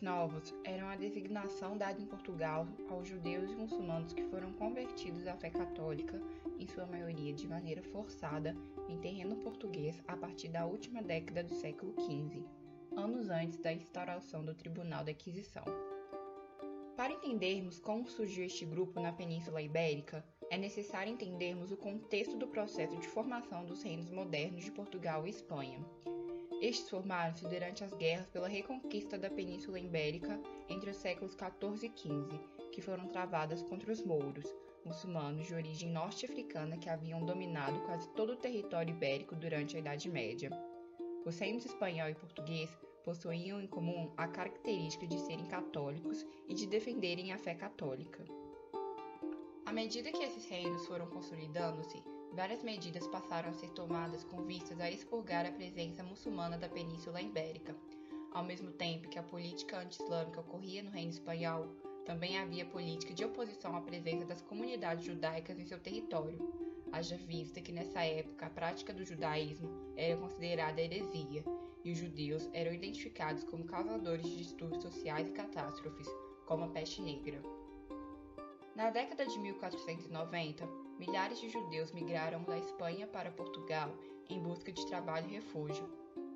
Novos eram a designação dada em Portugal aos judeus e muçulmanos que foram convertidos à fé católica, em sua maioria de maneira forçada, em terreno português a partir da última década do século XV, anos antes da instauração do Tribunal da Inquisição. Para entendermos como surgiu este grupo na Península Ibérica, é necessário entendermos o contexto do processo de formação dos reinos modernos de Portugal e Espanha. Estes formaram-se durante as guerras pela reconquista da Península Ibérica entre os séculos XIV e XV, que foram travadas contra os mouros, muçulmanos de origem norte-africana que haviam dominado quase todo o território ibérico durante a Idade Média. Os reinos espanhol e português possuíam em comum a característica de serem católicos e de defenderem a fé católica. À medida que esses reinos foram consolidando-se, várias medidas passaram a ser tomadas com vistas a expurgar a presença muçulmana da Península Ibérica. Ao mesmo tempo que a política anti-islâmica ocorria no Reino Espanhol, também havia política de oposição à presença das comunidades judaicas em seu território, haja vista que nessa época a prática do judaísmo era considerada heresia e os judeus eram identificados como causadores de distúrbios sociais e catástrofes, como a peste negra. Na década de 1490, milhares de judeus migraram da Espanha para Portugal em busca de trabalho e refúgio.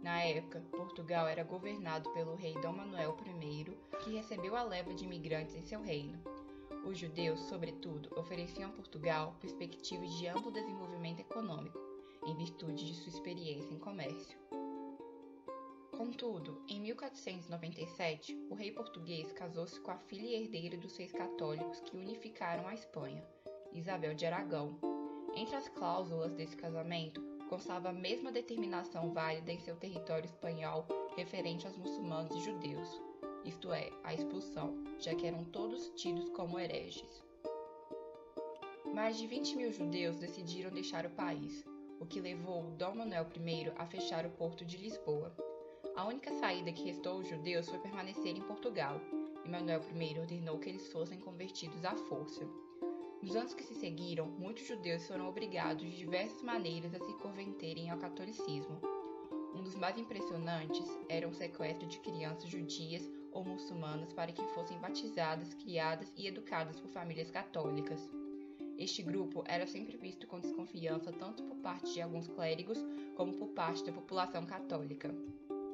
Na época, Portugal era governado pelo rei Dom Manuel I, que recebeu a leva de imigrantes em seu reino. Os judeus, sobretudo, ofereciam a Portugal perspectivas de amplo desenvolvimento econômico, em virtude de sua experiência em comércio. Contudo, em 1497, o rei português casou-se com a filha e herdeira dos seis católicos que unificaram a Espanha, Isabel de Aragão. Entre as cláusulas desse casamento, constava a mesma determinação válida em seu território espanhol referente aos muçulmanos e judeus, isto é, a expulsão, já que eram todos tidos como hereges. Mais de 20 mil judeus decidiram deixar o país, o que levou Dom Manuel I a fechar o porto de Lisboa. A única saída que restou aos judeus foi permanecer em Portugal, e Manuel I ordenou que eles fossem convertidos à força. Nos anos que se seguiram, muitos judeus foram obrigados de diversas maneiras a se converterem ao catolicismo. Um dos mais impressionantes era o sequestro de crianças judias ou muçulmanas para que fossem batizadas, criadas e educadas por famílias católicas. Este grupo era sempre visto com desconfiança tanto por parte de alguns clérigos como por parte da população católica.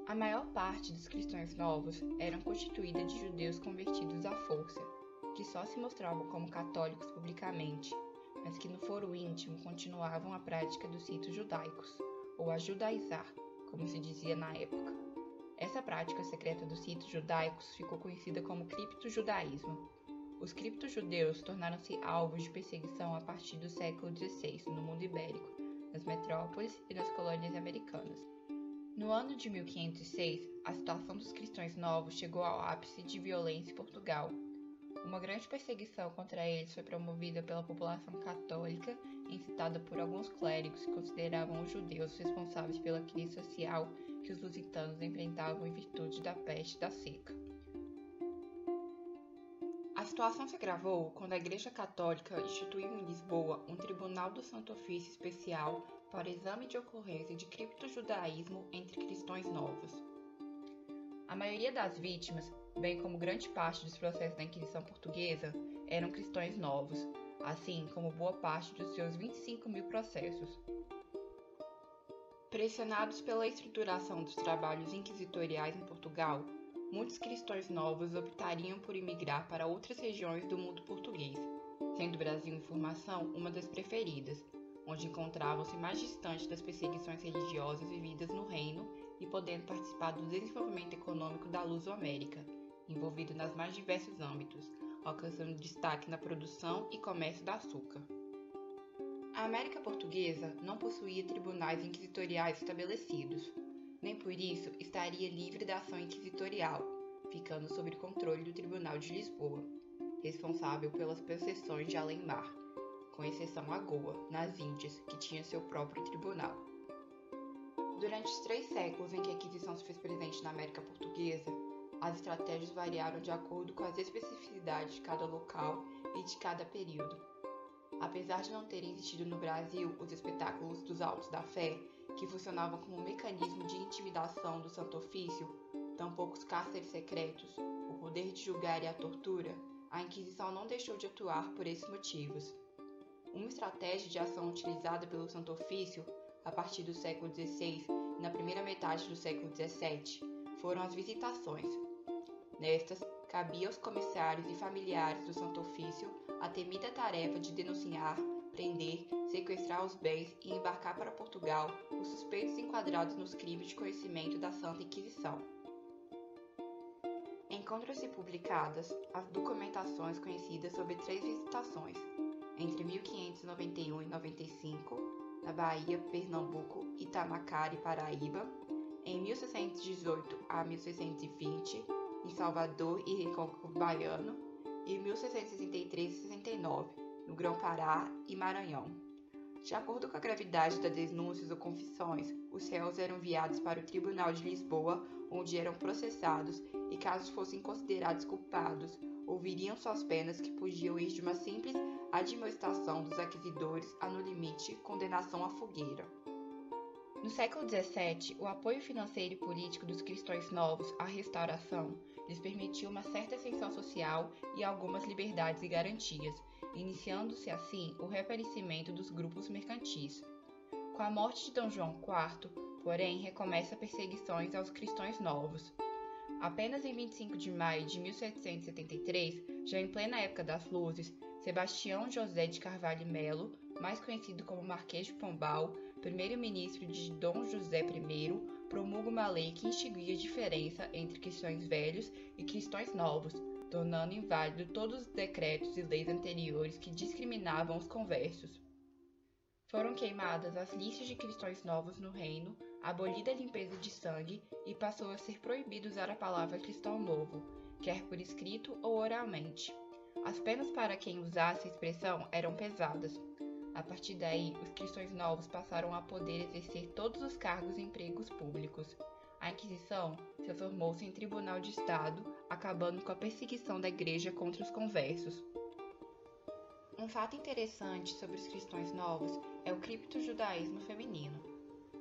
A maior parte dos cristãos novos eram constituída de judeus convertidos à força, que só se mostravam como católicos publicamente, mas que no foro íntimo continuavam a prática dos ritos judaicos, ou a judaizar, como se dizia na época. Essa prática secreta dos ritos judaicos ficou conhecida como criptojudaísmo. Os criptojudeus tornaram-se alvos de perseguição a partir do século XVI no mundo ibérico, nas metrópoles e nas colônias americanas. No ano de 1506, a situação dos cristãos novos chegou ao ápice de violência em Portugal. Uma grande perseguição contra eles foi promovida pela população católica, incitada por alguns clérigos que consideravam os judeus responsáveis pela crise social que os lusitanos enfrentavam em virtude da peste da seca. A situação se agravou quando a Igreja Católica instituiu em Lisboa um Tribunal do Santo Ofício especial para exame de ocorrência de criptojudaísmo entre cristãos novos. A maioria das vítimas, bem como grande parte dos processos da Inquisição Portuguesa, eram cristãos novos, assim como boa parte dos seus 25 mil processos. Pressionados pela estruturação dos trabalhos inquisitoriais em Portugal, muitos cristãos novos optariam por imigrar para outras regiões do mundo português, sendo o Brasil em formação uma das preferidas, onde encontravam-se mais distantes das perseguições religiosas vividas no reino e podendo participar do desenvolvimento econômico da Luso-América, envolvido nas mais diversos âmbitos, alcançando destaque na produção e comércio da açúcar. A América Portuguesa não possuía tribunais inquisitoriais estabelecidos, nem por isso estaria livre da ação inquisitorial, ficando sob controle do Tribunal de Lisboa, responsável pelas possessões de além-mar com exceção a Goa, nas Índias, que tinha seu próprio tribunal. Durante os três séculos em que a Inquisição se fez presente na América Portuguesa, as estratégias variaram de acordo com as especificidades de cada local e de cada período. Apesar de não terem existido no Brasil os espetáculos dos Altos da Fé, que funcionavam como um mecanismo de intimidação do Santo Ofício, tampouco os cárceres secretos, poder de julgar e a tortura, a Inquisição não deixou de atuar por esses motivos. Uma estratégia de ação utilizada pelo Santo Ofício a partir do século XVI e na primeira metade do século XVII foram as visitações. Nestas, cabia aos comissários e familiares do Santo Ofício a temida tarefa de denunciar, prender, sequestrar os bens e embarcar para Portugal os suspeitos enquadrados nos crimes de conhecimento da Santa Inquisição. Encontram-se publicadas as documentações conhecidas sobre três visitações, entre 1591 e 95, na Bahia, Pernambuco, Itamacara e Paraíba, em 1618 a 1620, em Salvador e Recôncavo Baiano, e 1663 e 69, no Grão-Pará e Maranhão. De acordo com a gravidade das denúncias ou confissões, os réus eram enviados para o Tribunal de Lisboa, onde eram processados e, caso fossem considerados culpados, ouviriam suas penas que podiam ir de uma simples admoestação dos aquisidores a, no limite, condenação à fogueira. No século XVII, o apoio financeiro e político dos cristãos novos à restauração lhes permitiu uma certa ascensão social e algumas liberdades e garantias, iniciando-se assim o reaparecimento dos grupos mercantis. Com a morte de D. João IV, porém, recomeça perseguições aos cristãos novos. Apenas em 25 de maio de 1773, já em plena época das luzes, Sebastião José de Carvalho Melo, mais conhecido como Marquês de Pombal, primeiro-ministro de Dom José I, promulga uma lei que instituía a diferença entre cristãos velhos e cristãos novos, tornando inválido todos os decretos e leis anteriores que discriminavam os conversos. Foram queimadas as listas de cristãos novos no reino, abolida a limpeza de sangue e passou a ser proibido usar a palavra cristão novo, quer por escrito ou oralmente. As penas para quem usasse a expressão eram pesadas. A partir daí, os cristãos novos passaram a poder exercer todos os cargos e empregos públicos. A Inquisição transformou-se em tribunal de Estado, acabando com a perseguição da Igreja contra os conversos. Um fato interessante sobre os cristãos novos é o criptojudaísmo feminino.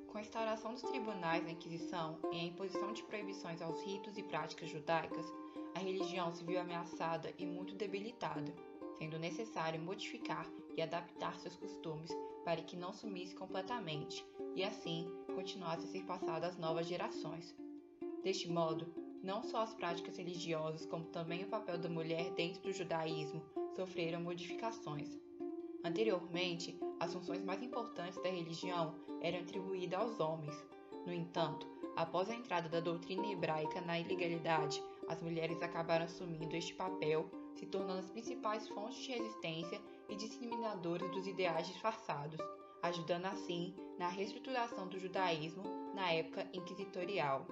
Com a instauração dos tribunais da Inquisição e a imposição de proibições aos ritos e práticas judaicas, a religião se viu ameaçada e muito debilitada, sendo necessário modificar e adaptar seus costumes para que não sumisse completamente e assim continuasse a ser passado às novas gerações. Deste modo, não só as práticas religiosas, como também o papel da mulher dentro do judaísmo sofreram modificações. Anteriormente, as funções mais importantes da religião eram atribuídas aos homens. No entanto, após a entrada da doutrina hebraica na ilegalidade, as mulheres acabaram assumindo este papel, se tornando as principais fontes de resistência e disseminadoras dos ideais disfarçados, ajudando assim na reestruturação do judaísmo na época inquisitorial.